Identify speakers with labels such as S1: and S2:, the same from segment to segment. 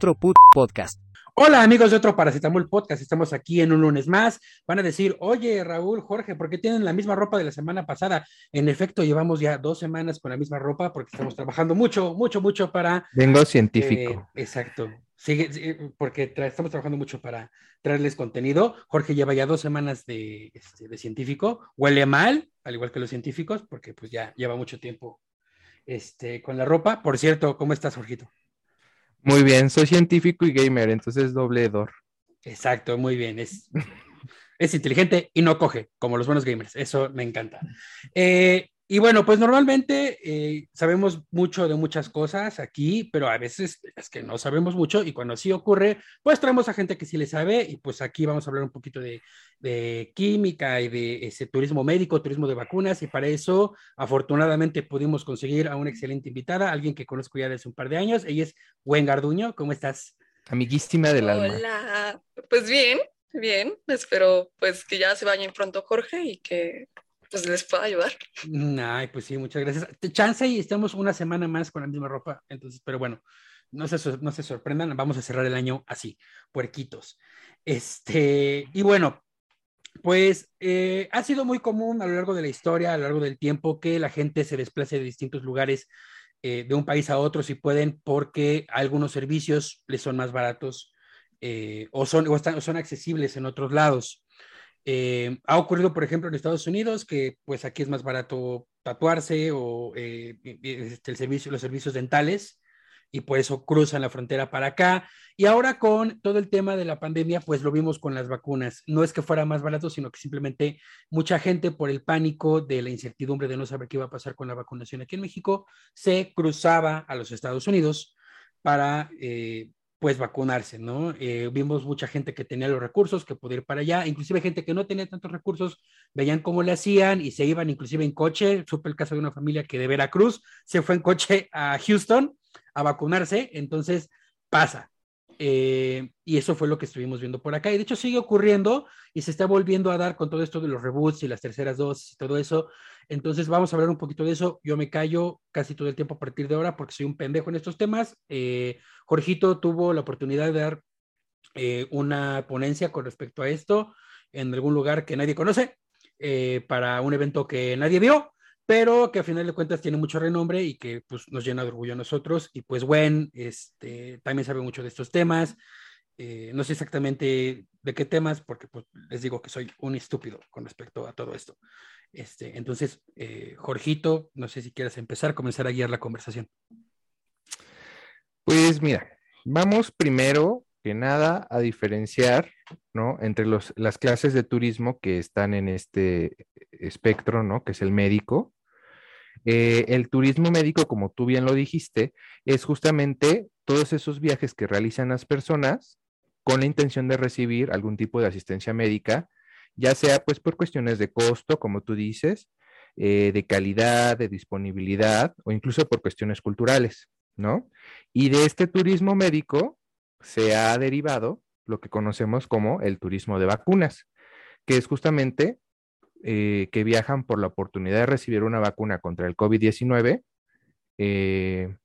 S1: otro put podcast.
S2: Hola amigos de otro Paracetamol Podcast, estamos aquí en un lunes más. Van a decir, oye Raúl, Jorge, ¿por qué tienen la misma ropa de la semana pasada? En efecto, llevamos ya dos semanas con la misma ropa porque estamos trabajando mucho, mucho, mucho para...
S3: Vengo científico.
S2: Eh, exacto. Sigue, porque estamos trabajando mucho para traerles contenido. Jorge lleva ya dos semanas de, este, de científico. Huele mal, al igual que los científicos, porque pues ya lleva mucho tiempo este, con la ropa. Por cierto, ¿cómo estás, Jorgito?
S3: Muy bien, soy científico y gamer, entonces doble dor.
S2: Exacto, muy bien. Es, es inteligente y no coge, como los buenos gamers. Eso me encanta. Eh, y bueno, pues normalmente eh, sabemos mucho de muchas cosas aquí, pero a veces es que no sabemos mucho y cuando sí ocurre, pues traemos a gente que sí le sabe y pues aquí vamos a hablar un poquito de, de química y de ese turismo médico, turismo de vacunas y para eso afortunadamente pudimos conseguir a una excelente invitada, alguien que conozco ya desde un par de años, ella es Gwen Garduño, ¿cómo estás?
S3: Amiguísima del alma.
S4: Hola, pues bien, bien, espero pues que ya se vayan pronto Jorge y que pues les pueda ayudar.
S2: Mm, ay, pues sí, muchas gracias. Chance y estamos una semana más con la misma ropa, entonces, pero bueno, no se, no se sorprendan, vamos a cerrar el año así, puerquitos. Este, y bueno, pues eh, ha sido muy común a lo largo de la historia, a lo largo del tiempo, que la gente se desplace de distintos lugares eh, de un país a otro si pueden, porque algunos servicios les son más baratos eh, o, son, o, están, o son accesibles en otros lados. Eh, ha ocurrido, por ejemplo, en Estados Unidos, que pues aquí es más barato tatuarse o eh, este, el servicio, los servicios dentales y por eso cruzan la frontera para acá. Y ahora con todo el tema de la pandemia, pues lo vimos con las vacunas. No es que fuera más barato, sino que simplemente mucha gente por el pánico de la incertidumbre de no saber qué iba a pasar con la vacunación aquí en México, se cruzaba a los Estados Unidos para eh, pues vacunarse, ¿no? Eh, vimos mucha gente que tenía los recursos, que podía ir para allá, inclusive gente que no tenía tantos recursos, veían cómo le hacían y se iban inclusive en coche. Supe el caso de una familia que de Veracruz se fue en coche a Houston a vacunarse, entonces pasa. Eh, y eso fue lo que estuvimos viendo por acá. Y de hecho sigue ocurriendo y se está volviendo a dar con todo esto de los reboots y las terceras dosis y todo eso. Entonces vamos a hablar un poquito de eso. Yo me callo casi todo el tiempo a partir de ahora porque soy un pendejo en estos temas. Eh, Jorgito tuvo la oportunidad de dar eh, una ponencia con respecto a esto en algún lugar que nadie conoce eh, para un evento que nadie vio pero que a final de cuentas tiene mucho renombre y que pues, nos llena de orgullo a nosotros. Y pues Gwen este, también sabe mucho de estos temas. Eh, no sé exactamente de qué temas, porque pues, les digo que soy un estúpido con respecto a todo esto. Este, entonces, eh, Jorgito, no sé si quieres empezar, comenzar a guiar la conversación.
S3: Pues mira, vamos primero que nada a diferenciar, ¿no? Entre los, las clases de turismo que están en este espectro, ¿no? Que es el médico, eh, el turismo médico, como tú bien lo dijiste, es justamente todos esos viajes que realizan las personas con la intención de recibir algún tipo de asistencia médica, ya sea pues por cuestiones de costo, como tú dices, eh, de calidad, de disponibilidad o incluso por cuestiones culturales, ¿no? Y de este turismo médico se ha derivado lo que conocemos como el turismo de vacunas, que es justamente eh, que viajan por la oportunidad de recibir una vacuna contra el COVID-19, eh,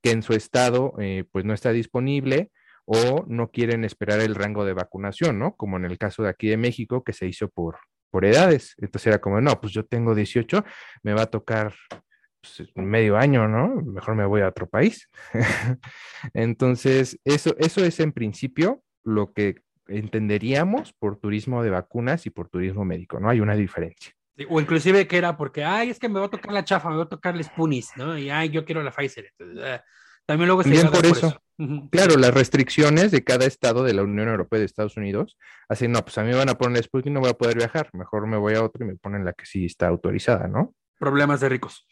S3: que en su estado eh, pues no está disponible o no quieren esperar el rango de vacunación, ¿no? Como en el caso de aquí de México, que se hizo por, por edades. Entonces era como, no, pues yo tengo 18, me va a tocar pues, medio año, ¿no? Mejor me voy a otro país. Entonces, eso, eso es en principio lo que entenderíamos por turismo de vacunas y por turismo médico, ¿no? Hay una diferencia.
S2: O inclusive que era porque, ay, es que me va a tocar la chafa, me va a tocar el Spunis, ¿no? Y, ay, yo quiero la Pfizer. Ah, también luego
S3: se por, eso. Claro, las restricciones de cada estado de la Unión Europea y de Estados Unidos, así, no, pues a mí me van a poner el Sputnik y no voy a poder viajar, mejor me voy a otro y me ponen la que sí está autorizada, ¿no?
S2: Problemas de ricos.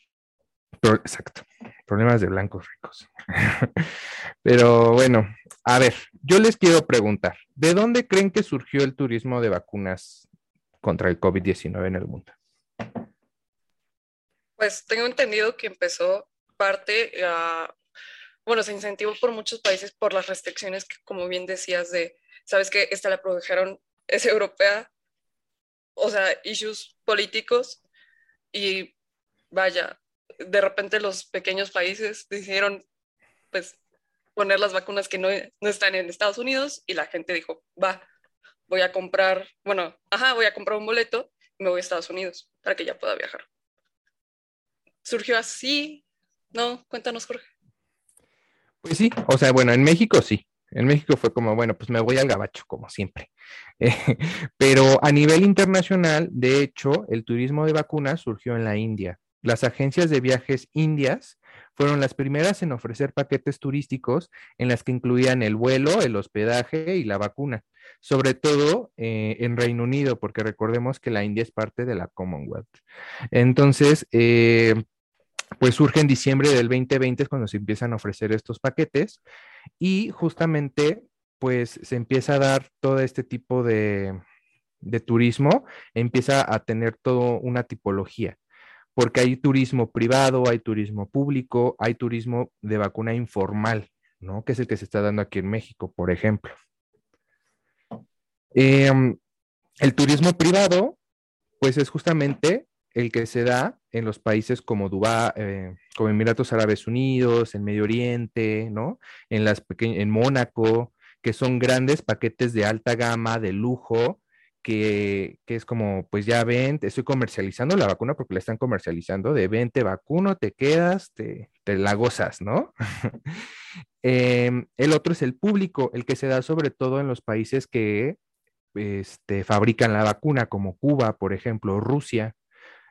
S3: Exacto, problemas de blancos ricos. Pero bueno, a ver, yo les quiero preguntar, ¿de dónde creen que surgió el turismo de vacunas contra el COVID-19 en el mundo?
S4: Pues tengo entendido que empezó parte, bueno, se incentivó por muchos países por las restricciones que, como bien decías, de, sabes que esta la produjeron, es europea, o sea, issues políticos y vaya, de repente los pequeños países decidieron, pues, poner las vacunas que no, no están en Estados Unidos y la gente dijo, va, voy a comprar, bueno, ajá, voy a comprar un boleto y me voy a Estados Unidos para que ya pueda viajar. Surgió así, ¿no? Cuéntanos, Jorge.
S3: Pues sí, o sea, bueno, en México sí. En México fue como, bueno, pues me voy al gabacho, como siempre. pero a nivel internacional, de hecho, el turismo de vacunas surgió en la India. Las agencias de viajes indias fueron las primeras en ofrecer paquetes turísticos en las que incluían el vuelo, el hospedaje y la vacuna, sobre todo eh, en Reino Unido, porque recordemos que la India es parte de la Commonwealth. Entonces, eh, pues surge en diciembre del 2020 cuando se empiezan a ofrecer estos paquetes y justamente pues se empieza a dar todo este tipo de, de turismo, empieza a tener toda una tipología porque hay turismo privado, hay turismo público, hay turismo de vacuna informal, ¿no? Que es el que se está dando aquí en México, por ejemplo. Em, el turismo privado, pues es justamente el que se da en los países como Dubái, eh, como Emiratos Árabes Unidos, en Medio Oriente, ¿no? En las en Mónaco, que son grandes paquetes de alta gama, de lujo, que, es como, pues ya ven, estoy comercializando la vacuna porque la están comercializando, de ven, te vacuno, te quedas, te, la gozas, ¿no? Em, el otro es el público, el que se da sobre todo en los países que este, fabrican la vacuna, como Cuba, por ejemplo, Rusia,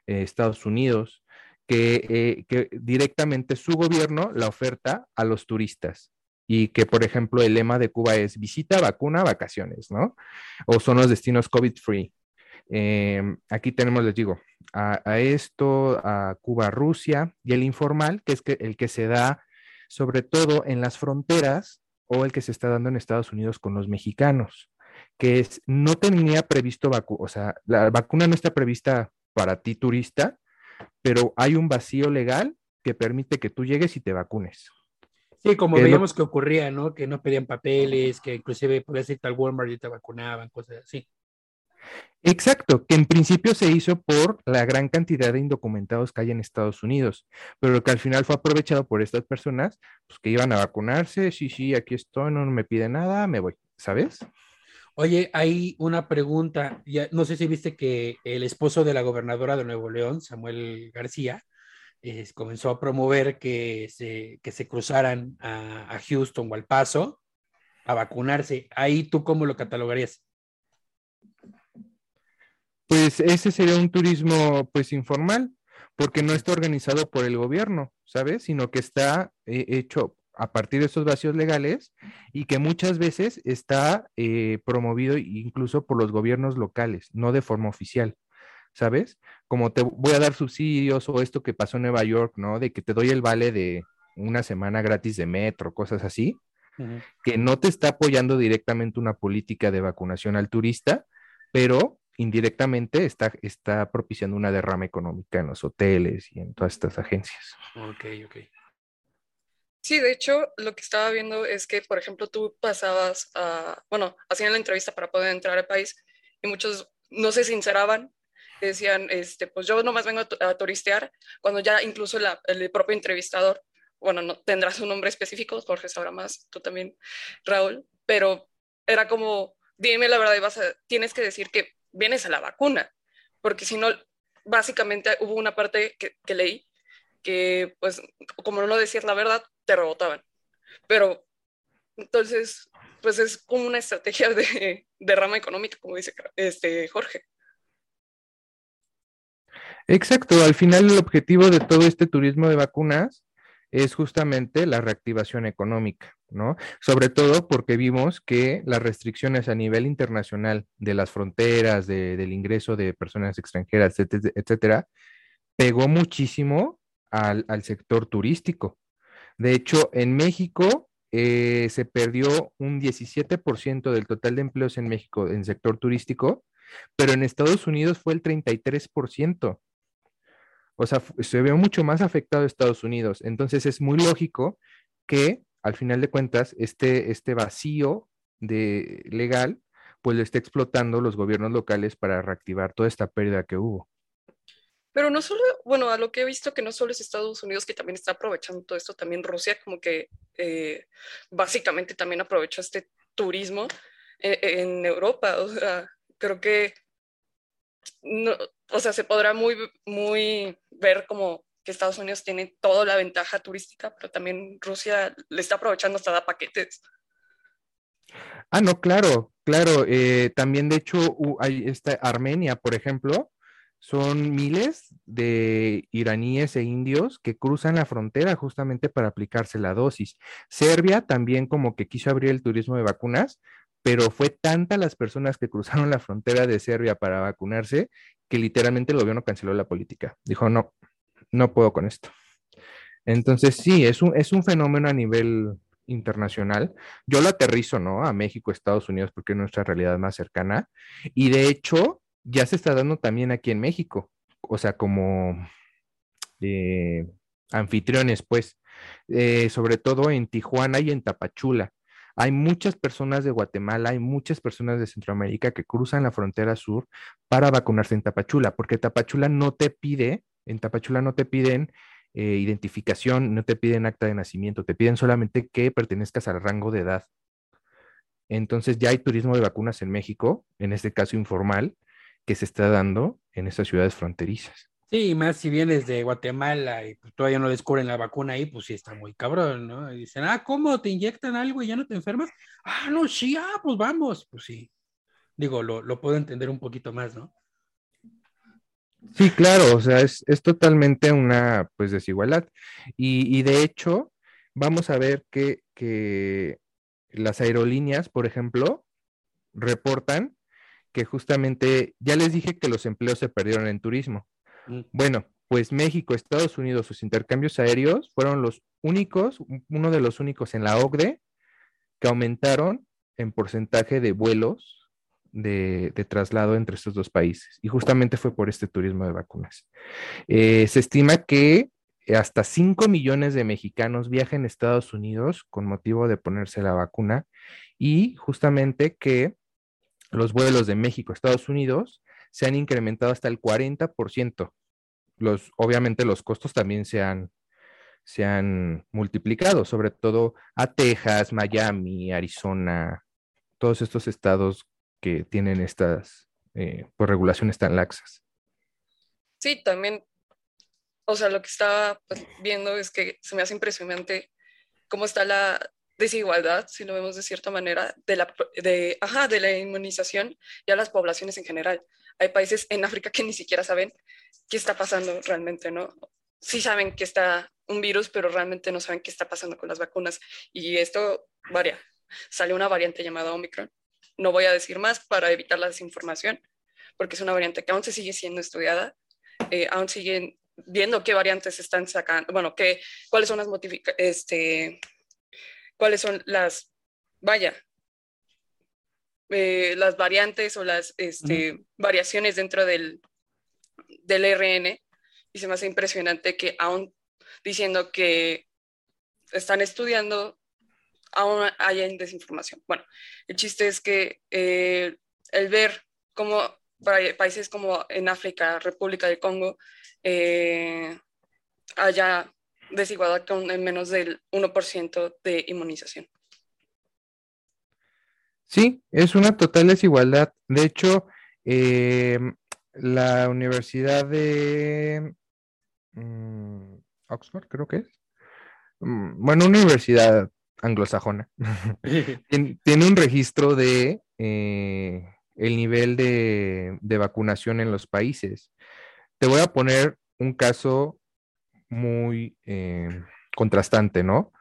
S3: eh, Estados Unidos, que, eh, que directamente su gobierno la oferta a los turistas y que, por ejemplo, el lema de Cuba es visita, vacuna, vacaciones, ¿no? O son los destinos COVID-free. Em, aquí tenemos, les digo, a, esto, a Cuba, Rusia, y el informal, que es el que se da sobre todo en las fronteras o el que se está dando en Estados Unidos con los mexicanos, que es, no tenía previsto vacuna, o sea, la vacuna no está prevista para ti turista, pero hay un vacío legal que permite que tú llegues y te vacunes.
S2: Sí, como veíamos que ocurría, ¿no? Que no pedían papeles, que inclusive podías irte al Walmart y te vacunaban, cosas así.
S3: Exacto, que en principio se hizo por la gran cantidad de indocumentados que hay en Estados Unidos, pero que al final fue aprovechado por estas personas, pues que iban a vacunarse, sí, sí, aquí estoy, no me pide nada, me voy, ¿sabes?
S2: Oye, hay una pregunta, ya, no sé si viste que el esposo de la gobernadora de Nuevo León, Samuel García, comenzó a promover que se, que se cruzaran a, a, Houston o al Paso a vacunarse. Ahí tú cómo lo catalogarías?
S3: Pues ese sería un turismo pues informal, porque no está organizado por el gobierno, ¿sabes? Sino que está eh, hecho a partir de esos vacíos legales y que muchas veces está eh, promovido incluso por los gobiernos locales, no de forma oficial. ¿Sabes? Como te voy a dar subsidios o esto que pasó en Nueva York, ¿no? De que te doy el vale de una semana gratis de metro, cosas así, que no te está apoyando directamente una política de vacunación al turista, pero indirectamente está, está propiciando una derrama económica en los hoteles y en todas estas agencias.
S2: Ok, ok.
S4: Sí, de hecho, lo que estaba viendo es que, por ejemplo, tú pasabas a, bueno, hacían la entrevista para poder entrar al país y muchos no se sinceraban decían, este, pues yo nomás vengo a, turistear, cuando ya incluso el propio entrevistador, bueno, no tendrá su nombre específico, Jorge sabrá más, tú también, Raúl, pero era como, dime la verdad, vas a, tienes que decir que vienes a la vacuna, porque si no, básicamente hubo una parte que, que leí que, pues, como no decías la verdad, te rebotaban. Pero, entonces, pues es como una estrategia de, de rama económica, como dice este, Jorge.
S3: Exacto, al final el objetivo de todo este turismo de vacunas es justamente la reactivación económica, ¿no? Sobre todo porque vimos que las restricciones a nivel internacional de las fronteras, del ingreso de personas extranjeras, etcétera, pegó muchísimo al, sector turístico. De hecho, en México eh, se perdió un 17% del total de empleos en México en sector turístico, pero en Estados Unidos fue el 33%. O sea, se ve mucho más afectado Estados Unidos. Entonces es muy lógico que al final de cuentas este, este vacío de legal pues lo esté explotando los gobiernos locales para reactivar toda esta pérdida que hubo.
S4: Pero no solo, bueno, a lo que he visto que no solo es Estados Unidos que también está aprovechando todo esto, también Rusia como que eh, básicamente también aprovecha este turismo en, en, Europa. O sea, creo que, no, o sea, se podrá muy, muy ver como que Estados Unidos tiene toda la ventaja turística, pero también Rusia le está aprovechando hasta da paquetes.
S3: Ah, no, claro, claro. Eh, también, de hecho, hay esta Armenia, por ejemplo, son miles de iraníes e indios que cruzan la frontera justamente para aplicarse la dosis. Serbia también como que quiso abrir el turismo de vacunas, pero fue tanta las personas que cruzaron la frontera de Serbia para vacunarse que literalmente el gobierno canceló la política. Dijo, no, no puedo con esto. Entonces, sí, es un, es un fenómeno a nivel internacional. Yo lo aterrizo, ¿no? A México, Estados Unidos, porque es nuestra realidad más cercana. Y de hecho, ya se está dando también aquí en México. O sea, como eh, anfitriones, pues, eh, sobre todo en Tijuana y en Tapachula. Hay muchas personas de Guatemala, hay muchas personas de Centroamérica que cruzan la frontera sur para vacunarse en Tapachula, porque Tapachula no te pide, en Tapachula no te piden eh, identificación, no te piden acta de nacimiento, te piden solamente que pertenezcas al rango de edad. Entonces ya hay turismo de vacunas en México, en este caso informal, que se está dando en estas ciudades fronterizas.
S2: Sí, más si vienes de Guatemala y pues, todavía no descubren la vacuna ahí, pues sí está muy cabrón, ¿no? Y dicen, ah, ¿cómo? ¿Te inyectan algo y ya no te enfermas? Ah, no, sí, ah, pues vamos. Pues sí. Digo, lo, lo puedo entender un poquito más, ¿no?
S3: Sí, claro, o sea, es, totalmente una pues desigualdad. Y, y, de hecho, vamos a ver que, que las aerolíneas, por ejemplo, reportan que justamente, ya les dije que los empleos se perdieron en turismo. Mm. Bueno, pues México, Estados Unidos, sus intercambios aéreos fueron los únicos, uno de los únicos en la OCDE que aumentaron en porcentaje de vuelos de, traslado entre estos dos países. Y justamente fue por este turismo de vacunas. Eh, se estima que hasta 5 millones de mexicanos viajan a Estados Unidos con motivo de ponerse la vacuna y justamente que los vuelos de México a Estados Unidos se han incrementado hasta el 40%. Los, obviamente los costos también se han, se han multiplicado, sobre todo a Texas, Miami, Arizona, todos estos estados que tienen estas eh, pues, regulaciones tan laxas.
S4: Sí, también, o sea, lo que estaba pues, viendo es que se me hace impresionante cómo está la desigualdad, si lo vemos de cierta manera, de la, de, ajá, de la inmunización y a las poblaciones en general. Hay países en África que ni siquiera saben qué está pasando realmente, ¿no? Sí saben que está un virus, pero realmente no saben qué está pasando con las vacunas. Y esto varía. Sale una variante llamada Omicron, no voy a decir más para evitar la desinformación, porque es una variante que aún se sigue siendo estudiada, eh, aún siguen viendo qué variantes están sacando, bueno, qué, cuáles son las este, cuáles son las, vaya, eh, las variantes o las este, variaciones dentro del, del RN, y se me hace impresionante que aún diciendo que están estudiando aún hay desinformación. Bueno, el chiste es que eh, el ver cómo países como en África, República del Congo, eh, haya desigualdad con menos del 1% de inmunización.
S3: Sí, es una total desigualdad. De hecho, eh, la Universidad de mm, Oxford, creo que es. Mm, bueno, una universidad anglosajona, tiene, un registro de eh, el nivel de, vacunación en los países. Te voy a poner un caso muy eh, contrastante, ¿no?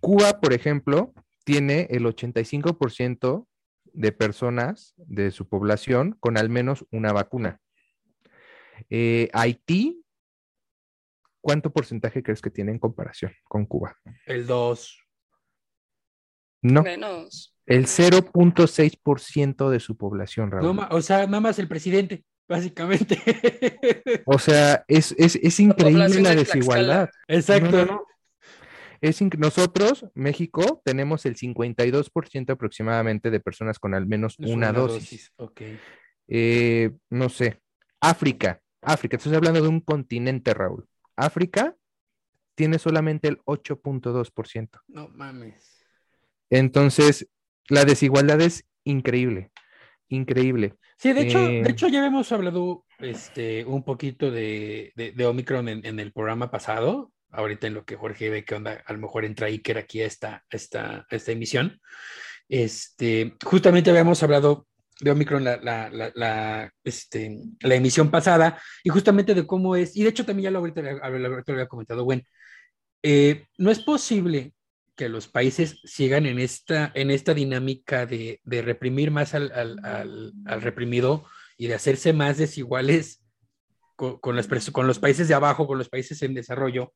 S3: Cuba, por ejemplo, tiene el 85% de personas de su población con al menos una vacuna. Eh, Haití, ¿cuánto porcentaje crees que tiene en comparación con Cuba?
S2: El 2.
S3: No. El 0.6% de su población,
S2: Raúl. o sea, nada más el presidente, básicamente.
S3: O sea, es, increíble la, desigualdad.
S2: Exacto.
S3: Es nosotros, México, tenemos el 52% aproximadamente de personas con al menos una, dosis. Eh, no sé, África. África, estoy hablando de un continente, Raúl. África tiene solamente el 8.2%.
S2: No mames.
S3: Entonces, la desigualdad es increíble, increíble.
S2: Sí, de hecho,
S3: Eh,
S2: de hecho ya habíamos hablado este, un poquito de, de, de Omicron en, en el programa pasado. Ahorita en lo que Jorge ve que onda, a lo mejor entra Iker aquí a esta, esta, esta emisión. Este, justamente habíamos hablado de Omicron la, la, este, la emisión pasada y justamente de cómo es, y de hecho también ya lo ahorita, lo había comentado, bueno, eh, no es posible que los países sigan en esta, en esta dinámica de, de reprimir más al, al, al, reprimido y de hacerse más desiguales con, con, con los países de abajo, con los países en desarrollo,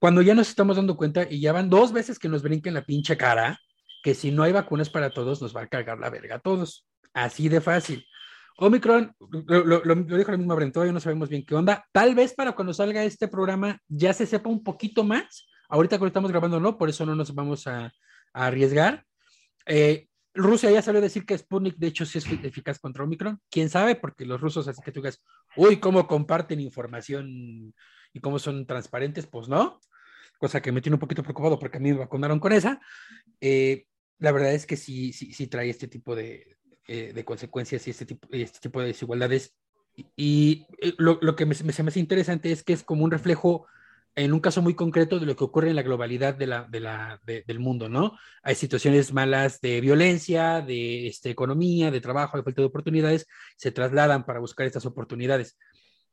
S2: cuando ya nos estamos dando cuenta y ya van dos veces que nos brinquen la pinche cara, que si no hay vacunas para todos, nos va a cargar la verga a todos. Así de fácil. Omicron, lo, lo, dijo la misma Brent, todavía no sabemos bien qué onda. Tal vez para cuando salga este programa ya se sepa un poquito más. Ahorita cuando estamos grabando no, por eso no nos vamos a, a arriesgar. Eh, Rusia ya salió a decir que Sputnik de hecho sí es eficaz contra Omicron. ¿Quién sabe? Porque los rusos, así que tú digas, uy, cómo comparten información y cómo son transparentes, pues no. Cosa que me tiene un poquito preocupado porque a mí me vacunaron con esa. Eh, la verdad es que sí, sí, sí trae este tipo de, eh, de consecuencias y este tipo, este tipo de desigualdades. Y, y eh, lo, lo, que me, me, se me hace interesante es que es como un reflejo, en un caso muy concreto, de lo que ocurre en la globalidad de la, de la, de, del mundo, ¿no? Hay situaciones malas de violencia, de este, economía, de trabajo, de falta de oportunidades, se trasladan para buscar estas oportunidades.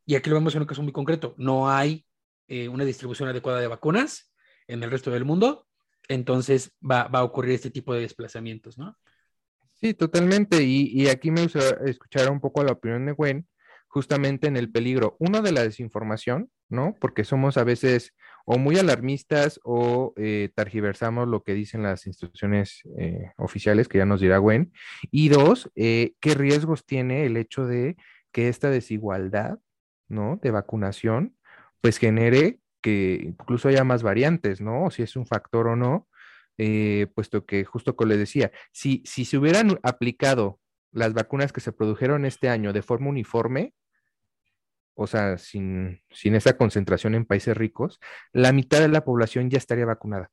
S2: Y aquí lo vemos en un caso muy concreto. No hay eh, una distribución adecuada de vacunas en el resto del mundo, entonces va, a ocurrir este tipo de desplazamientos, ¿no?
S3: Sí, totalmente. Y, aquí me gusta escuchar un poco la opinión de Gwen, justamente en el peligro, uno de la desinformación, ¿no? Porque somos a veces o muy alarmistas o eh, targiversamos lo que dicen las instituciones eh, oficiales, que ya nos dirá Gwen. Y dos, eh, ¿qué riesgos tiene el hecho de que esta desigualdad, ¿no? De vacunación, pues genere que incluso haya más variantes, ¿no? Si es un factor o no, eh, puesto que justo como les decía, si, si se hubieran aplicado las vacunas que se produjeron este año de forma uniforme, o sea, sin, sin esa concentración en países ricos, la mitad de la población ya estaría vacunada.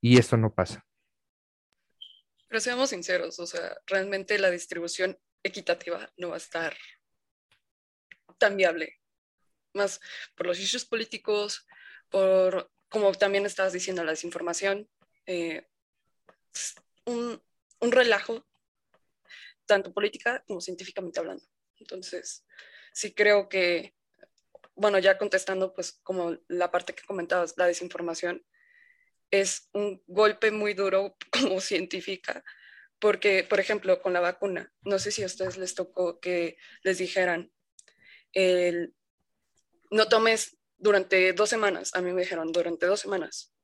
S3: Y esto no pasa.
S4: Pero seamos sinceros, o sea, realmente la distribución equitativa no va a estar tan viable. Más por los issues políticos, por como también estabas diciendo, la desinformación, eh, un, un, relajo, tanto política como científicamente hablando. Entonces, sí creo que, bueno, ya contestando, pues como la parte que comentabas, la desinformación, es un golpe muy duro como científica, porque, por ejemplo, con la vacuna, no sé si a ustedes les tocó que les dijeran, el, no tomes durante dos semanas, a mí me dijeron, durante dos semanas,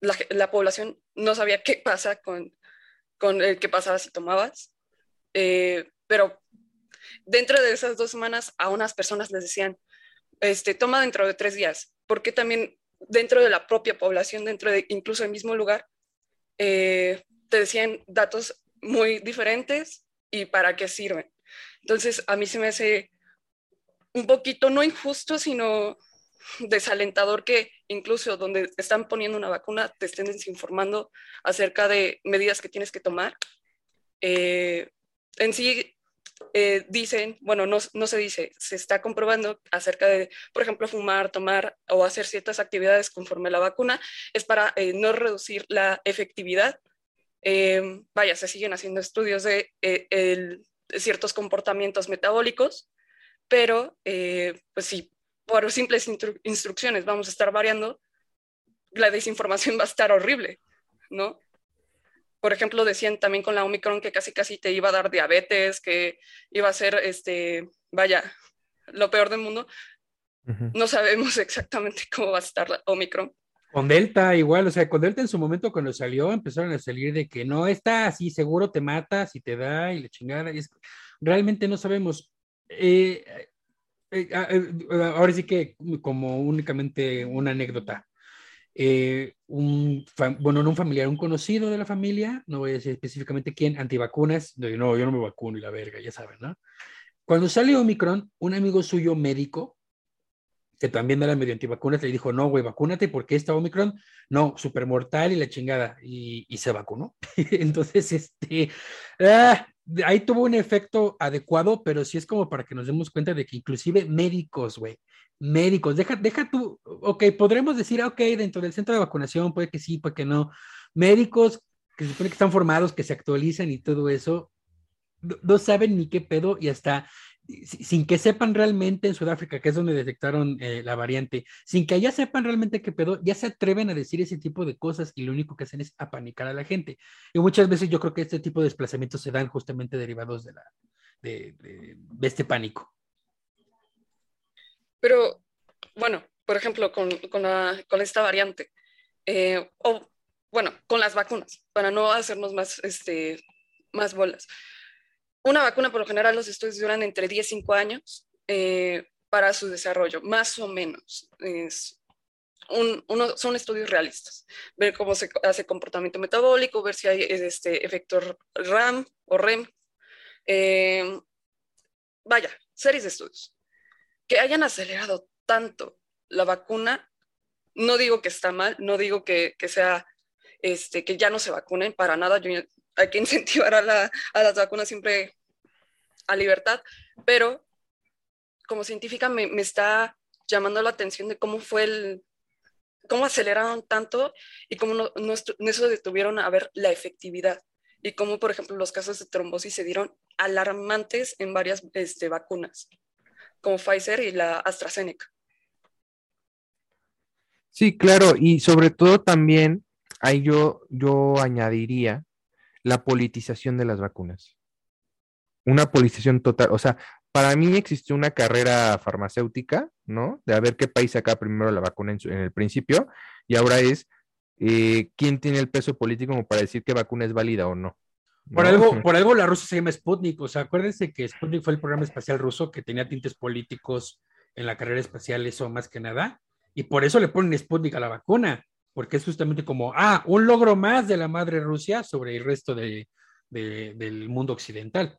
S4: la, la población no sabía qué pasa con, con el que pasaba si tomabas, eh, pero dentro de esas dos semanas a unas personas les decían, este, toma dentro de tres días, porque también dentro de la propia población, dentro de incluso el mismo lugar, eh, te decían datos muy diferentes y para qué sirven. Entonces, a mí se me hace un poquito, no injusto, sino desalentador que incluso donde están poniendo una vacuna te estén desinformando acerca de medidas que tienes que tomar. Eh, en sí eh, dicen, bueno, no, no, se dice, se está comprobando acerca de, por ejemplo, fumar, tomar o hacer ciertas actividades conforme a la vacuna, es para eh, no reducir la efectividad. Vaya, se siguen haciendo estudios de ciertos comportamientos metabólicos, pero pues sí, por simples instru instrucciones vamos a estar variando, la desinformación va a estar horrible, ¿no? Por ejemplo, decían también con la Omicron que casi casi te iba a dar diabetes, que iba a ser, este, vaya, lo peor del mundo. Uh -huh. No sabemos exactamente cómo va a estar la Omicron.
S2: Con Delta igual, o sea, con Delta en su momento cuando salió empezaron a salir de que no está así, seguro te mata si te da y le chingada. Y es, realmente no sabemos. Eh, eh, ahora sí que como únicamente una anécdota. Eh, un, bueno, no un familiar, un conocido de la familia, no voy a decir específicamente quién, antivacunas, no, yo no me vacuno y la verga, ya saben, ¿no? Cuando sale Omicron, un amigo suyo médico, que también era medio antivacunas, le dijo, no, güey, vacúnate porque esta Omicron, no, súper mortal y la chingada, y, se vacunó. Entonces, este, ah, ahí tuvo un efecto adecuado, pero sí es como para que nos demos cuenta de que inclusive médicos, güey, médicos, deja, deja tú, ok, podremos decir, ok, dentro del centro de vacunación, puede que sí, puede que no, médicos que se supone que están formados, que se actualizan y todo eso, no saben ni qué pedo y hasta sin que sepan realmente en Sudáfrica, que es donde detectaron eh, la variante, sin que allá sepan realmente qué pedo, ya se atreven a decir ese tipo de cosas y lo único que hacen es apanicar a la gente. Y muchas veces yo creo que este tipo de desplazamientos se dan justamente derivados de, la, de, este pánico.
S4: Pero, bueno, por ejemplo, con, con esta variante, eh, o bueno, con las vacunas, para no hacernos más, este, más bolas. Una vacuna, por lo general, los estudios duran entre 10 y 5 años eh, para su desarrollo, más o menos. Es un, uno, son estudios realistas. Ver cómo se hace comportamiento metabólico, ver si hay este efecto RAM o REM. Eh, vaya, series de estudios. Que hayan acelerado tanto la vacuna, no digo que está mal, no digo que, que sea, este, que ya no se vacunen para nada. Yo hay que incentivar a, la, a, las vacunas siempre a libertad, pero como científica me, está llamando la atención de cómo fue el, cómo aceleraron tanto y cómo no, no, no eso detuvieron a ver la efectividad y cómo, por ejemplo, los casos de trombosis se dieron alarmantes en varias este, vacunas, como Pfizer y la AstraZeneca.
S3: Sí, claro, y sobre todo también ahí yo, yo añadiría la politización de las vacunas. Una politización total, o sea, para mí existió una carrera farmacéutica, ¿no? De a ver qué país saca primero la vacuna en, su, en el principio, y ahora es eh, quién tiene el peso político como para decir qué vacuna es válida o no.
S2: Por, ¿no? algo, por algo la rusa se llama Sputnik, o sea, acuérdense que Sputnik fue el programa espacial ruso que tenía tintes políticos en la carrera espacial, eso más que nada, y por eso le ponen Sputnik a la vacuna, porque es justamente como, ah, un logro más de la madre Rusia sobre el resto de, de, del mundo occidental.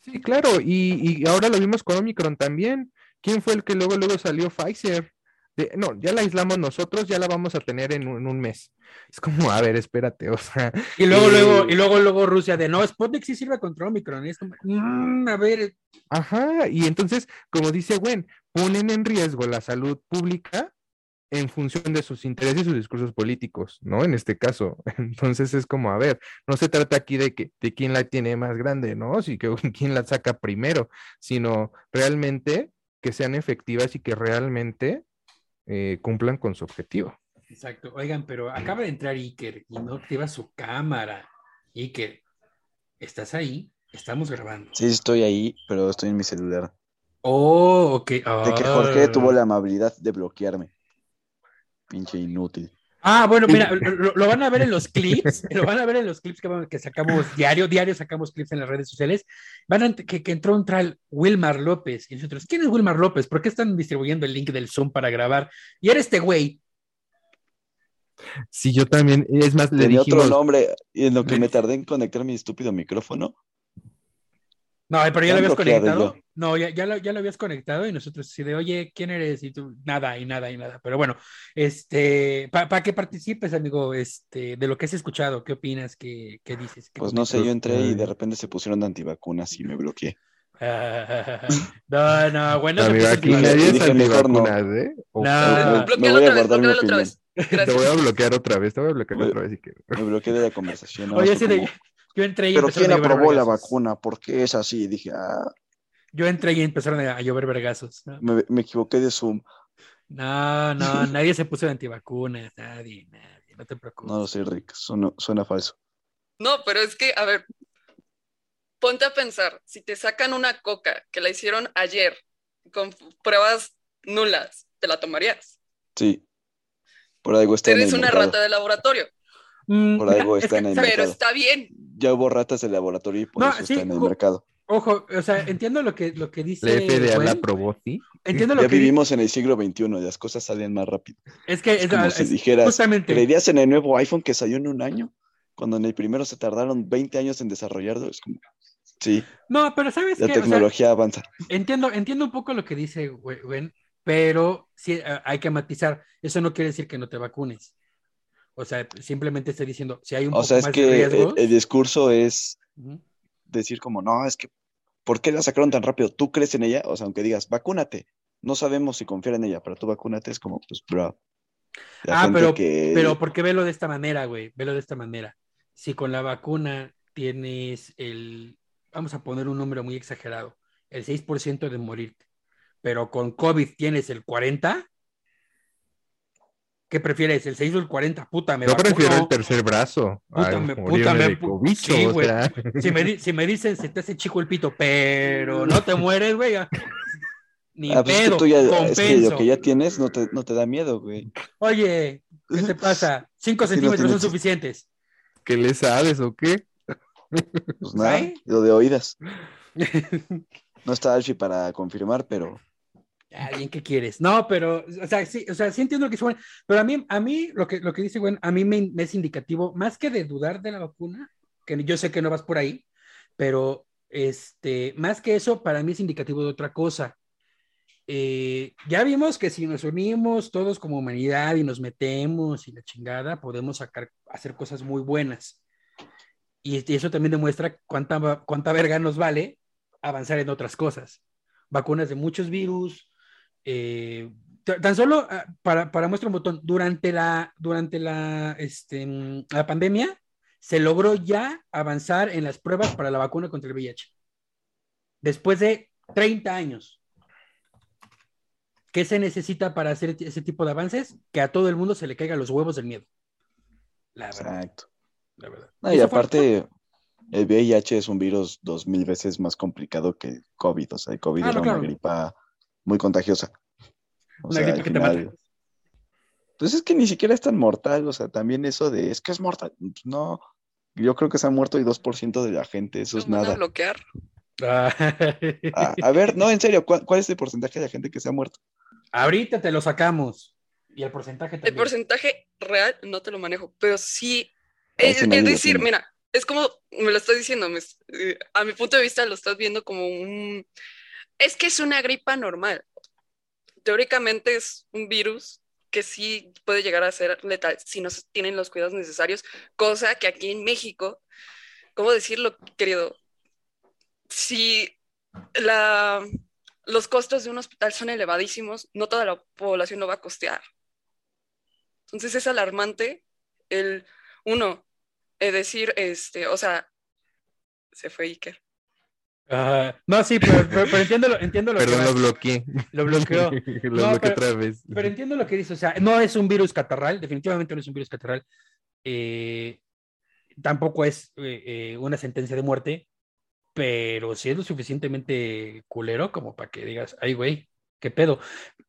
S3: Sí, claro, y, y, ahora lo vimos con Omicron también. ¿Quién fue el que luego, luego salió Pfizer? De, no, ya la aislamos nosotros, ya la vamos a tener en un, en un, mes. Es como, a ver, espérate, o sea.
S2: Y luego, eh, luego, y luego, luego Rusia de no, Sputnik sí sirve contra Omicron. Es como, mmm, a ver.
S3: Ajá, y entonces, como dice Gwen, ponen en riesgo la salud pública en función de sus intereses y sus discursos políticos, ¿no? En este caso. Entonces es como, a ver, no se trata aquí de que de quién la tiene más grande, ¿no? Si que quién la saca primero, sino realmente que sean efectivas y que realmente eh, cumplan con su objetivo.
S2: Exacto. Oigan, pero acaba de entrar Iker y no activa su cámara. Iker, ¿estás ahí? Estamos grabando.
S1: Sí, estoy ahí, pero estoy en mi celular.
S2: Oh, ok.
S1: Oh. De que Jorge tuvo la amabilidad de bloquearme pinche inútil.
S2: Ah, bueno, mira, lo, lo, van a ver en los clips, lo van a ver en los clips que, que sacamos diario, diario sacamos clips en las redes sociales. Van a, que, que entró un tal Wilmar López y nosotros, ¿quién es Wilmar López? ¿Por qué están distribuyendo el link del Zoom para grabar? Y era este güey.
S3: Sí, yo también, es más,
S1: le dijimos... otro nombre, y en lo que me tardé en conectar mi estúpido micrófono.
S2: No, pero ya lo habías conectado. Yo. No, ya, ya, lo, ya lo habías conectado y nosotros así de, oye, ¿quién eres? Y tú, nada, y nada, y nada. Pero bueno, este, para pa que participes, amigo, este, de lo que has escuchado, ¿qué opinas? ¿Qué, qué dices? ¿Qué
S1: pues no sé, yo entré y de repente se pusieron antivacunas y me bloqueé.
S2: no, no, bueno,
S3: Amigo, aquí nadie es antivacunas,
S2: no.
S3: ¿eh?
S2: No,
S1: no. me, me voy a guardar mi opinión.
S3: Vez. Te voy a bloquear otra vez, te voy a bloquear
S1: me,
S3: otra vez. Si
S1: me bloqueé de la conversación.
S2: Oye, sí, de, yo entré y
S1: Pero ¿quién aprobó la vacuna? ¿Por qué es así? Dije, ah.
S2: Yo entré y empezaron a, llover vergazos. ¿no?
S1: Me, me, equivoqué de Zoom.
S2: No, no, nadie se puso de antivacunas, nadie, nadie, no te preocupes.
S1: No lo sé, Rick, suena, suena falso.
S4: No, pero es que, a ver, ponte a pensar, si te sacan una coca que la hicieron ayer con pruebas nulas, ¿te la tomarías?
S1: Sí. Por algo está
S4: Eres
S1: en el
S4: una
S1: mercado.
S4: rata de laboratorio.
S1: Por algo está en el
S4: Pero
S1: mercado.
S4: está bien.
S1: Ya hubo ratas de laboratorio y por
S2: No,
S1: eso
S2: sí,
S1: está en el mercado.
S2: Ojo, o sea, entiendo lo que, lo que dice.
S3: La FDA
S2: Gwen,
S3: la aprobó, ¿sí?
S2: Entiendo lo
S1: Ya
S2: que
S1: vivimos en el siglo XXI, las cosas salen más rápido.
S2: Es que
S1: Es
S2: es,
S1: como
S2: es-
S1: si dijeras,
S2: justamente.
S1: ¿creerías en el nuevo iPhone que salió en un año? Cuando en el primero se tardaron 20 años en desarrollarlo, es como, Sí,
S2: No, pero ¿sabes
S1: la
S2: qué? O sea,
S1: tecnología avanza.
S2: entiendo, entiendo un poco lo que dice Gwen, pero sí eh, hay que matizar. Eso no quiere decir que no te vacunes. O sea, simplemente estoy diciendo, si hay un
S1: O
S2: poco
S1: sea, es
S2: más
S1: que
S2: de
S1: el,
S2: riesgos.
S1: el discurso es. Decir como, no, es que, ¿por qué la sacaron tan rápido? ¿Tú crees en ella? O sea, aunque digas, vacúnate. No sabemos si confiar en ella, pero tú vacúnate, es como, pues, bro. La
S2: Ah, pero,
S1: que...
S2: pero ¿por qué velo de esta manera, güey? Velo de esta manera. Si con la vacuna tienes el, vamos a poner un número muy exagerado, el 6% de morirte, pero con COVID tienes el 40%, ¿qué prefieres? ¿El 6 o el 40? Puta, me
S3: Yo prefiero el
S2: vacuno.
S3: tercer brazo.
S2: Puta, me- puta, me- sí,
S3: o sea,
S2: Si me, si me dicen, se te hace chico el pito, pero no te mueres, güey. ya. Ni
S1: Ah, pues es que
S2: pedo,
S1: tú ya, es que
S2: compenso.
S1: lo que ya tienes no te, no te da miedo, güey.
S2: Oye, ¿qué te pasa? Cinco
S1: Sí, no
S2: centímetros son suficientes.
S3: ¿qué le sabes o qué?
S1: Pues nada,
S2: ¿Eh?
S1: lo de oídas. No está Alfie para confirmar, pero
S2: Alguien que quieres. No, pero, o sea, sí, o sea, sí entiendo lo que dice Gwen, pero a mí, a mí, lo que, lo que dice Gwen, a mí me, me es indicativo, más que de dudar de la vacuna, que yo sé que no vas por ahí, pero este, más que eso, para mí es indicativo de otra cosa. Eh, ya vimos que si nos unimos todos como humanidad y nos metemos y la chingada, podemos sacar, hacer cosas muy buenas. Y, y eso también demuestra cuánta, cuánta verga nos vale avanzar en otras cosas. Vacunas de muchos virus, eh, tan solo ah, para, para muestra un botón, durante la, durante la, este, mm, la pandemia se logró ya avanzar en las pruebas para la vacuna contra el VIH. Después de 30 años. ¿Qué se necesita para hacer ese tipo de avances? Que a todo el mundo se le caigan los huevos del miedo. La verdad,
S1: exacto.
S2: la verdad.
S1: No, y aparte, el VIH es un virus dos mil veces más complicado que COVID. O sea, el COVID
S2: Ah,
S1: era
S2: claro.
S1: una gripa muy contagiosa. O
S2: Una
S1: sea,
S2: que te mata.
S1: Pues es que ni siquiera es tan mortal. O sea, también eso de, es que es mortal. Pues No, yo creo que se ha muerto el 2% de la gente. Eso es
S4: van a
S1: nada.
S4: bloquear.
S1: A, a ver, no, en serio, ¿cuál, cuál es el porcentaje de la gente que se ha muerto?
S2: Ahorita te lo sacamos. Y el porcentaje
S4: El
S2: también.
S4: porcentaje real no te lo manejo, pero sí. Es, decir, mira, es como me lo estás diciendo, me eh, a mi punto de vista lo estás viendo como un. Es que es una gripa normal. Teóricamente es un virus que sí puede llegar a ser letal si no tienen los cuidados necesarios, cosa que aquí en México, ¿cómo decirlo, querido? Si los costos de un hospital son elevadísimos, no toda la población lo va a costear. Entonces es alarmante el, uno, eh, decir, este, o sea, se fue Iker.
S2: No, sí, pero, pero- pero entiendo, lo- entiendo lo
S3: Perdón,
S2: que
S3: lo bloqueé.
S2: Lo bloqueó.
S3: lo
S2: No,
S3: bloqueé
S2: pero-
S3: otra vez.
S2: Pero entiendo lo que dice, o sea, no es un virus catarral, definitivamente no es un virus catarral. Eh, tampoco es eh, eh, una sentencia de muerte, pero sí es lo suficientemente culero como para que digas, ay, güey, qué pedo.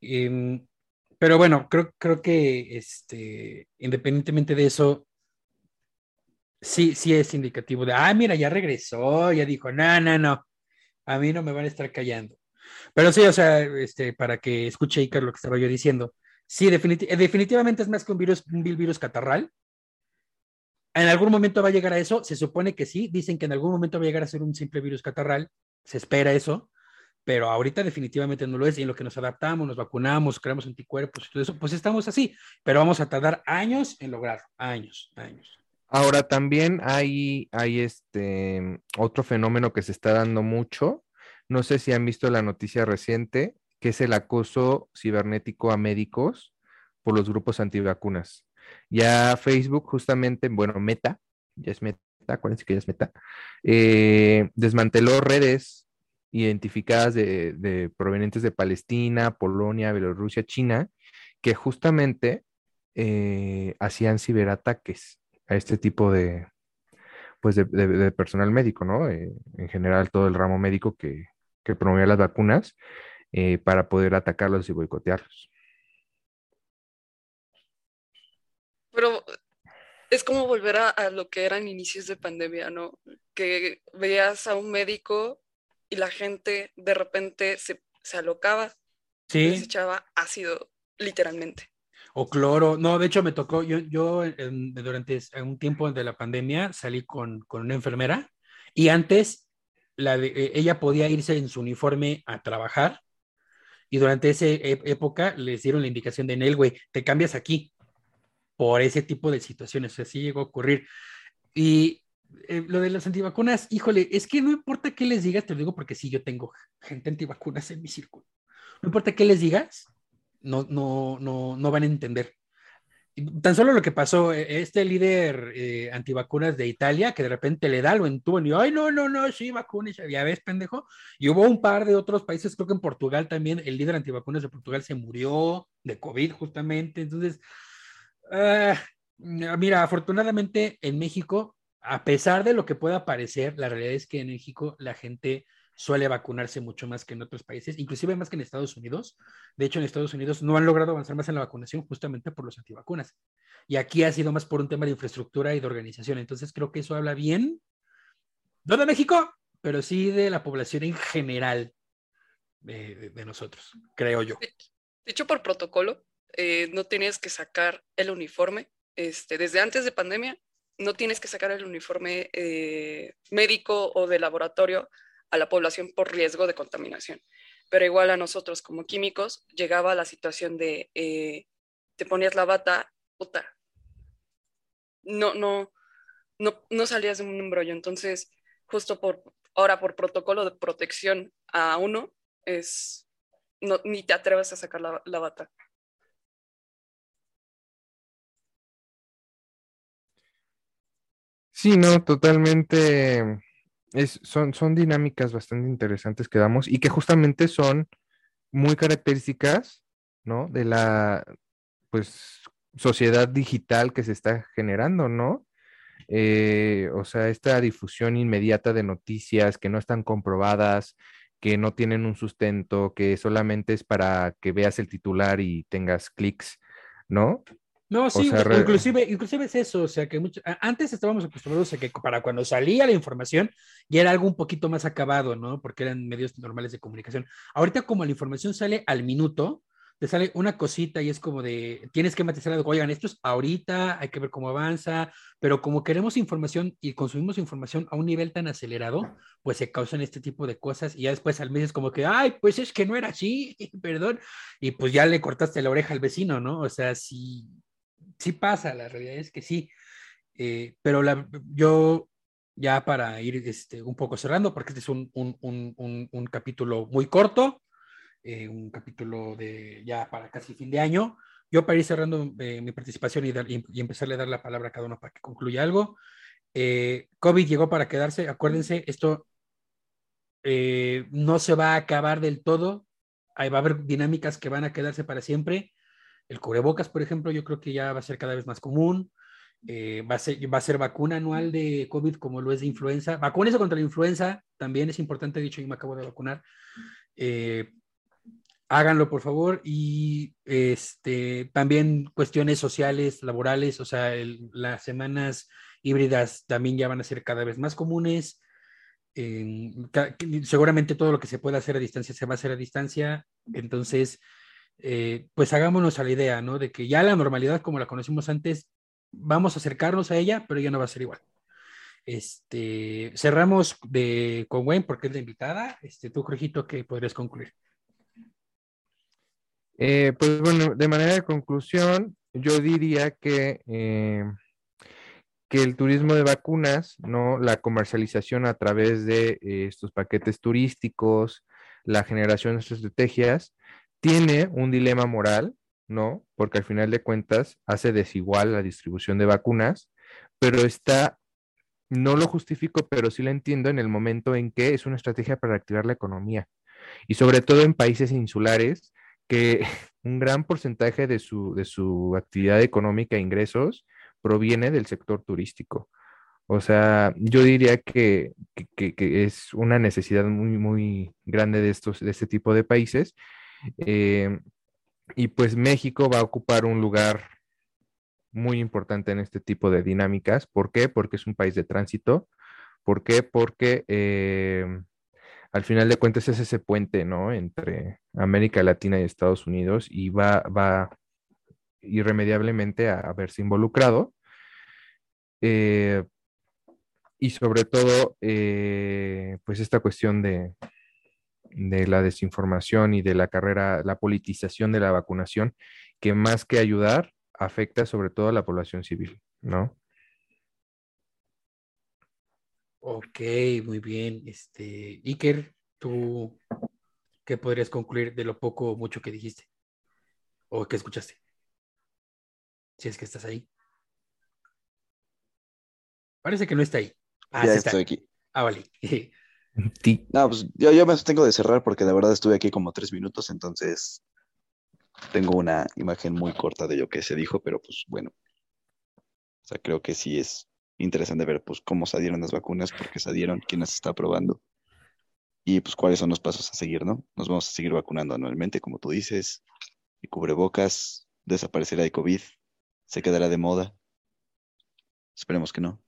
S2: Em, pero bueno, creo, creo que este, independientemente de eso, sí, sí es indicativo de, ah, mira, ya regresó, ya dijo, no, no, no, a mí no me van a estar callando. Pero sí, o sea, este, para que escuche Icar lo que estaba yo diciendo, sí, eh, definitivamente es más que un virus, un virus catarral. En algún momento va a llegar a eso, se supone que sí, dicen que en algún momento va a llegar a ser un simple virus catarral, se espera eso, pero ahorita definitivamente no lo es, y en lo que nos adaptamos, nos vacunamos, creamos anticuerpos y todo eso, pues estamos así, pero vamos a tardar años en lograrlo, años, años.
S3: Ahora también hay, hay este otro fenómeno que se está dando mucho. No sé si han visto la noticia reciente, que es el acoso cibernético a médicos por los grupos antivacunas. Ya Facebook, justamente, bueno, Meta, ya es Meta, acuérdense que ya es Meta, eh, desmanteló redes identificadas de, provenientes de Palestina, Polonia, Bielorrusia, China, que justamente eh, hacían ciberataques a este tipo de, pues de, de- de personal médico, ¿no? Eh, en general, todo el ramo médico que, que promovía las vacunas eh, para poder atacarlos y boicotearlos.
S4: Pero es como volver a, a lo que eran inicios de pandemia, ¿no? Que veías a un médico y la gente de repente se, se alocaba, les
S2: Sí,
S4: echaba ácido, literalmente.
S2: O cloro, no, de hecho me tocó, yo, yo durante un tiempo de la pandemia salí con, con una enfermera y antes la eh, ella podía irse en su uniforme a trabajar y durante esa e- época les dieron la indicación de Nel, güey, te cambias aquí por ese tipo de situaciones. Así llegó a ocurrir. Y eh, lo de las antivacunas, híjole, es que no importa qué les digas, te lo digo porque sí, yo tengo gente antivacunas en mi círculo. No importa qué les digas, no, no, no, no van a entender. Tan solo lo que pasó, eh, este líder eh, antivacunas de Italia, que de repente le da lo entuban y, ay, no, no, no, sí, vacúnese, ya ves, pendejo. Y hubo un par de otros países, creo que en Portugal también, el líder antivacunas de Portugal se murió de COVID justamente. Entonces, ah, mira, afortunadamente en México, a pesar de lo que pueda parecer, la realidad es que en México la gente suele vacunarse mucho más que en otros países, inclusive más que en Estados Unidos. De hecho, en Estados Unidos no han logrado avanzar más en la vacunación justamente por los antivacunas. Y aquí ha sido más por un tema de infraestructura y de organización. Entonces, creo que eso habla bien, no de México, pero sí de la población en general de, de- de nosotros, creo yo.
S4: Dicho por protocolo, eh, no tienes que sacar el uniforme. Este, desde antes de pandemia, no tienes que sacar el uniforme eh, médico o de laboratorio a la población por riesgo de contaminación. Pero igual a nosotros como químicos llegaba la situación de eh, te ponías la bata, puta. No, no, no, no salías de un embrollo. Entonces, justo por ahora por protocolo de protección a uno, es no, ni te atreves a sacar la, la bata.
S3: Sí, no, totalmente. Es, son, son dinámicas bastante interesantes que damos y que justamente son muy características, ¿no? De la, pues, sociedad digital que se está generando, ¿no? Eh, o sea, esta difusión inmediata de noticias que no están comprobadas, que no tienen un sustento, que solamente es para que veas el titular y tengas clics, ¿no?
S2: No, sí,
S3: sea,
S2: inclusive, inclusive es eso, o sea que mucho- antes estábamos acostumbrados a que para cuando salía la información ya era algo un poquito más acabado, ¿no? Porque eran medios normales de comunicación. Ahorita como la información sale al minuto, te sale una cosita y es como de, tienes que matizar algo, oigan, esto es ahorita, hay que ver cómo avanza, pero como queremos información y consumimos información a un nivel tan acelerado, pues se causan este tipo de cosas y ya después al mes es como que, ay, pues es que no era así, perdón, y pues ya le cortaste la oreja al vecino, ¿no? O sea, sí, sí pasa, la realidad es que sí. Eh, pero la, yo, ya para ir este, un poco cerrando, porque este es un, un, un, un, capítulo muy corto, eh, un capítulo de ya para casi fin de año. Yo para ir cerrando eh, mi participación y, dar, y, y, empezarle a dar la palabra a cada uno para que concluya algo. COVID llegó para quedarse, acuérdense, esto eh, no se va a acabar del todo, ahí va a haber dinámicas que van a quedarse para siempre. El cubrebocas, por ejemplo, yo creo que ya va a ser cada vez más común. Eh, va, a ser, va a ser vacuna anual de COVID como lo es de influenza. Vacúnese contra la influenza, también es importante, dicho, yo me acabo de vacunar. Eh, háganlo, por favor. Y este, también cuestiones sociales, laborales, o sea, el, las semanas híbridas también ya van a ser cada vez más comunes. Eh, seguramente todo lo que se pueda hacer a distancia se va a hacer a distancia. Entonces, eh, pues hagámonos a la idea, ¿no? De que ya la normalidad como la conocimos antes, vamos a acercarnos a ella, pero ya no va a ser igual. Este, cerramos de, con Wayne porque es la invitada. Este, tú, Crujito, que podrías concluir.
S3: Eh, pues bueno, de manera de conclusión, yo diría que, eh, que el turismo de vacunas, ¿no? La comercialización a través de estos paquetes turísticos, la generación de estrategias, tiene un dilema moral, ¿no? Porque al final de cuentas hace desigual la distribución de vacunas, pero está, no lo justifico, pero sí lo entiendo en el momento en que es una estrategia para reactivar la economía. Y sobre todo en países insulares, que un gran porcentaje de su, de su actividad económica e ingresos proviene del sector turístico. O sea, yo diría que, que, que es una necesidad muy, muy grande de, estos, de este tipo de países. Eh, y pues México va a ocupar un lugar muy importante en este tipo de dinámicas. ¿Por qué? Porque es un país de tránsito. ¿Por qué? Porque eh, al final de cuentas es ese puente, ¿no? Entre América Latina y Estados Unidos y va, va irremediablemente a, a verse involucrado. Eh, y sobre todo, pues esta cuestión de, de la desinformación y de la carrera, la politización de la vacunación, que más que ayudar, afecta sobre todo a la población civil, ¿no?
S2: Ok, muy bien. Este, Iker, ¿tú qué podrías concluir de lo poco o mucho que dijiste? ¿O que escuchaste? Si es que estás ahí. Parece que no está ahí. Ah,
S1: ya
S2: sí está.
S1: estoy aquí.
S2: Ah, vale.
S1: No, pues yo, yo me tengo de cerrar porque de verdad estuve aquí como tres minutos, entonces tengo una imagen muy corta de lo que se dijo, pero pues bueno. O sea, creo que sí es interesante ver pues cómo se adhieron las vacunas, por qué se adhieron, quién las está probando y pues cuáles son los pasos a seguir, ¿no? Nos vamos a seguir vacunando anualmente, como tú dices, y cubrebocas, desaparecerá de COVID, se quedará de moda. Esperemos que no.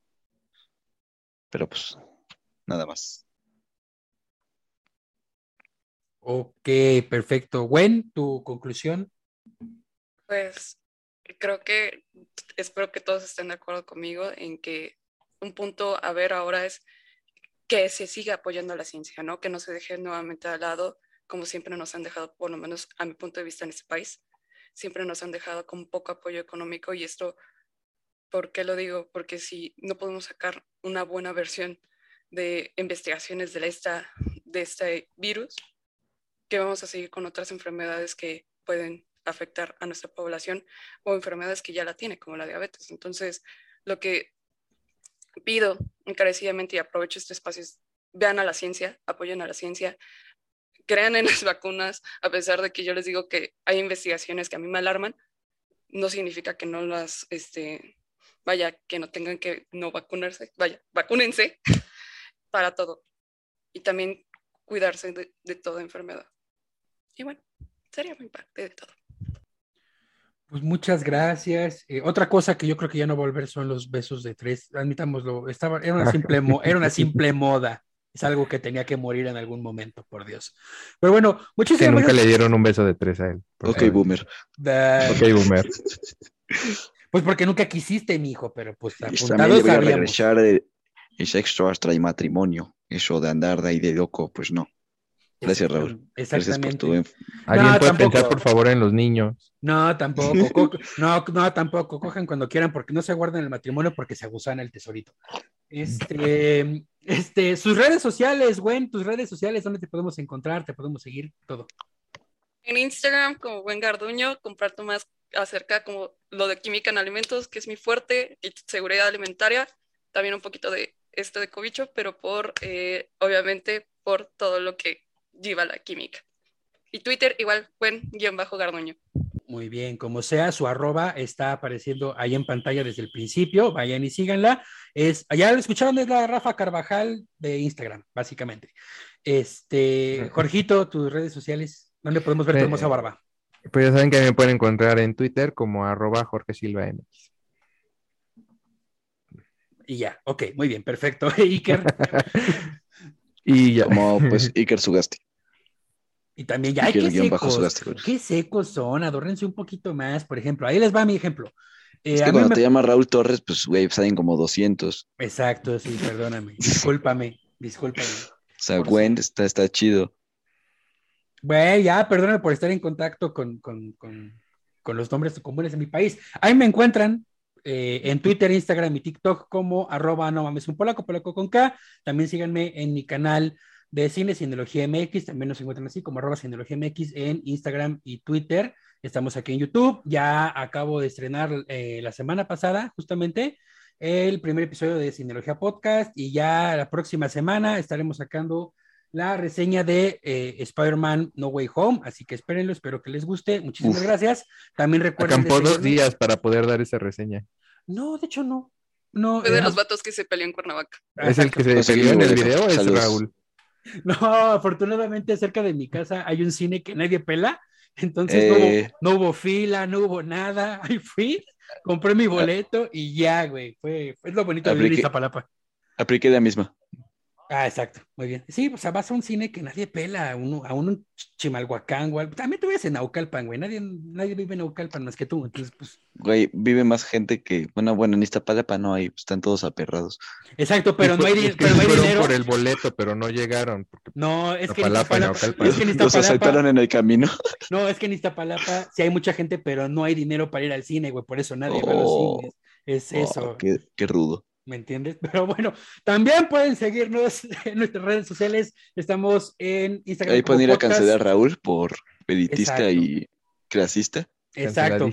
S1: Pero pues nada más.
S2: Ok, perfecto. Gwen, tu conclusión.
S4: Pues creo que espero que todos estén de acuerdo conmigo en que un punto a ver ahora es que se siga apoyando la ciencia, ¿no? Que no se deje nuevamente de lado, como siempre nos han dejado, por lo menos a mi punto de vista en este país, siempre nos han dejado con poco apoyo económico y esto, ¿por qué lo digo? Porque si no podemos sacar una buena versión de investigaciones de, esta, de este virus, que vamos a seguir con otras enfermedades que pueden afectar a nuestra población o enfermedades que ya la tiene, como la diabetes. Entonces, lo que pido encarecidamente y aprovecho este espacio es vean a la ciencia, apoyen a la ciencia, crean en las vacunas, a pesar de que yo les digo que hay investigaciones que a mí me alarman, no significa que no las, este, vaya, que no tengan que no vacunarse, vaya, vacúnense para todo. Y también cuidarse de, de toda enfermedad. Y bueno, sería mi parte de todo.
S2: Pues muchas gracias. Eh, otra cosa que yo creo que ya no va a volver son los besos de tres. Admitámoslo, estaba, era, una simple mo- era una simple moda. Es algo que tenía que morir en algún momento, por Dios. Pero bueno,
S3: Que
S2: muchísimas
S3: nunca
S2: gracias.
S3: le dieron un beso de tres a él.
S1: Ok,
S3: favor.
S1: boomer.
S2: Da-
S3: Ok, boomer.
S2: Pues porque nunca quisiste, mi hijo, pero pues
S1: Y también
S2: apuntados
S1: le voy a
S2: sabíamos.
S1: regresar el, el sexto hasta el matrimonio. Eso de andar de ahí de loco, pues no. Gracias, Raúl. Gracias por
S2: Exactamente.
S1: tu
S3: ¿Alguien
S2: No,
S3: puede
S2: tampoco.
S3: pensar, por favor, en los niños?
S2: No, tampoco. co- no, no, tampoco. Cojan cuando quieran porque no se guardan el matrimonio porque se abusan el tesorito. Este, este, sus redes sociales, Gwen, tus redes sociales, ¿dónde te podemos encontrar? Te podemos seguir todo.
S4: En Instagram, como Buen Garduño, comparto más acerca como lo de química en alimentos, que es mi fuerte, y seguridad alimentaria, también un poquito de esto de cobicho, pero por, eh, obviamente, por todo lo que lleva la química. Y Twitter, igual, buen-garduño.
S2: Muy bien, como sea, su arroba está apareciendo ahí en pantalla desde el principio. Vayan y síganla. Es, ya lo escucharon, es la Rafa Carvajal de Instagram, básicamente. Este, Jorgito, tus redes sociales, ¿dónde podemos ver tu
S3: Eh,
S2: hermosa barba?
S3: Pues ya saben que me pueden encontrar en Twitter como arroba Jorge Silva M.
S2: Y ya, ok, muy bien, perfecto. Iker,
S3: y ya.
S1: Como pues Iker Sugasti.
S2: Y también ya, ay,
S1: Iker
S2: qué
S1: guion bajo
S2: secos, qué secos son, adórrense un poquito más, por ejemplo. Ahí les va mi ejemplo. Eh,
S1: Es que cuando
S2: me-
S1: te llama Raúl Torres, pues güey, salen como 200.
S2: Exacto, sí, perdóname, discúlpame, discúlpame.
S1: O sea, Gwen está, está chido.
S2: Güey, ya, perdóname por estar en contacto con, con, con, con los nombres comunes de mi país. Ahí me encuentran eh, en Twitter, Instagram y TikTok como arroba no mames un polaco, polaco con K. También síganme en mi canal de Cine Cineología MX, también nos encuentran así como arroba Cineología MX en Instagram y Twitter. Estamos aquí en YouTube. Ya acabo de estrenar eh, la semana pasada, justamente, el primer episodio de Cineología Podcast y ya la próxima semana estaremos sacando la reseña de eh, Spider-Man No Way Home, así que espérenlo, espero que les guste. Muchísimas
S1: Uf.
S2: gracias. También recuerden. de
S3: Acampó dos días para poder dar esa reseña.
S2: No, de hecho no. No,
S4: Fue de
S2: eh,
S4: los vatos que se peleó en Cuernavaca.
S3: ¿Es el que se
S1: Pues
S3: peleó en el video es
S1: saludos.
S3: Raúl?
S2: No, afortunadamente cerca de mi casa hay un cine que nadie pela, entonces no,
S1: Eh.
S2: hubo, no hubo fila, no hubo nada. Ahí fui, compré mi boleto y ya, güey. Fue, es lo bonito de vivir Iztapalapa.
S1: Apliqué la misma.
S2: Ah, exacto, muy bien. Sí, o sea, vas a un cine que nadie pela, a un, a un Chimalhuacán, güey. También te ves en Naucalpan, güey. Nadie, nadie vive en Naucalpan más que tú. Entonces, pues.
S1: Güey, vive más gente que. Bueno, bueno, en Iztapalapa no hay, están todos aperrados.
S2: Exacto, pero no hay,
S3: es que
S2: pero no hay
S3: fueron
S2: dinero.
S3: por el boleto, pero no llegaron. porque
S2: No, es que en
S3: Iztapalapa y
S2: Iztapalapa,
S3: Naucalpan.
S2: es que en
S1: Los
S2: Iztapalapa,
S1: asaltaron en el camino.
S2: no, es que en Iztapalapa sí hay mucha gente, pero no hay dinero para ir al cine, güey. Por eso nadie va a los
S1: Oh.
S2: cines. Es
S1: Oh,
S2: eso.
S1: qué, qué rudo.
S2: ¿Me entiendes? Pero bueno, también pueden seguirnos en nuestras redes sociales. Estamos en Instagram.
S1: Ahí pueden ir a cancelar a Raúl por
S2: Exacto.
S1: y clasista.
S2: Exacto.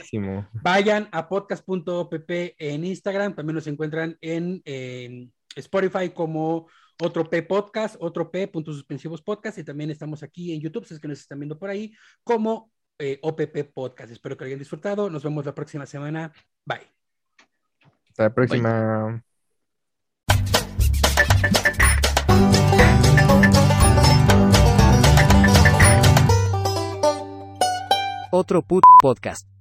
S2: Vayan a podcast.opp en Instagram. También nos encuentran en, Spotify como otro P podcast, otro P puntos suspensivos podcast. Y también estamos aquí en YouTube, si es que nos están viendo por ahí, como eh, OPP podcast. Espero que lo hayan disfrutado. Nos vemos la próxima semana. Bye.
S3: Hasta la próxima.
S5: Otro put podcast.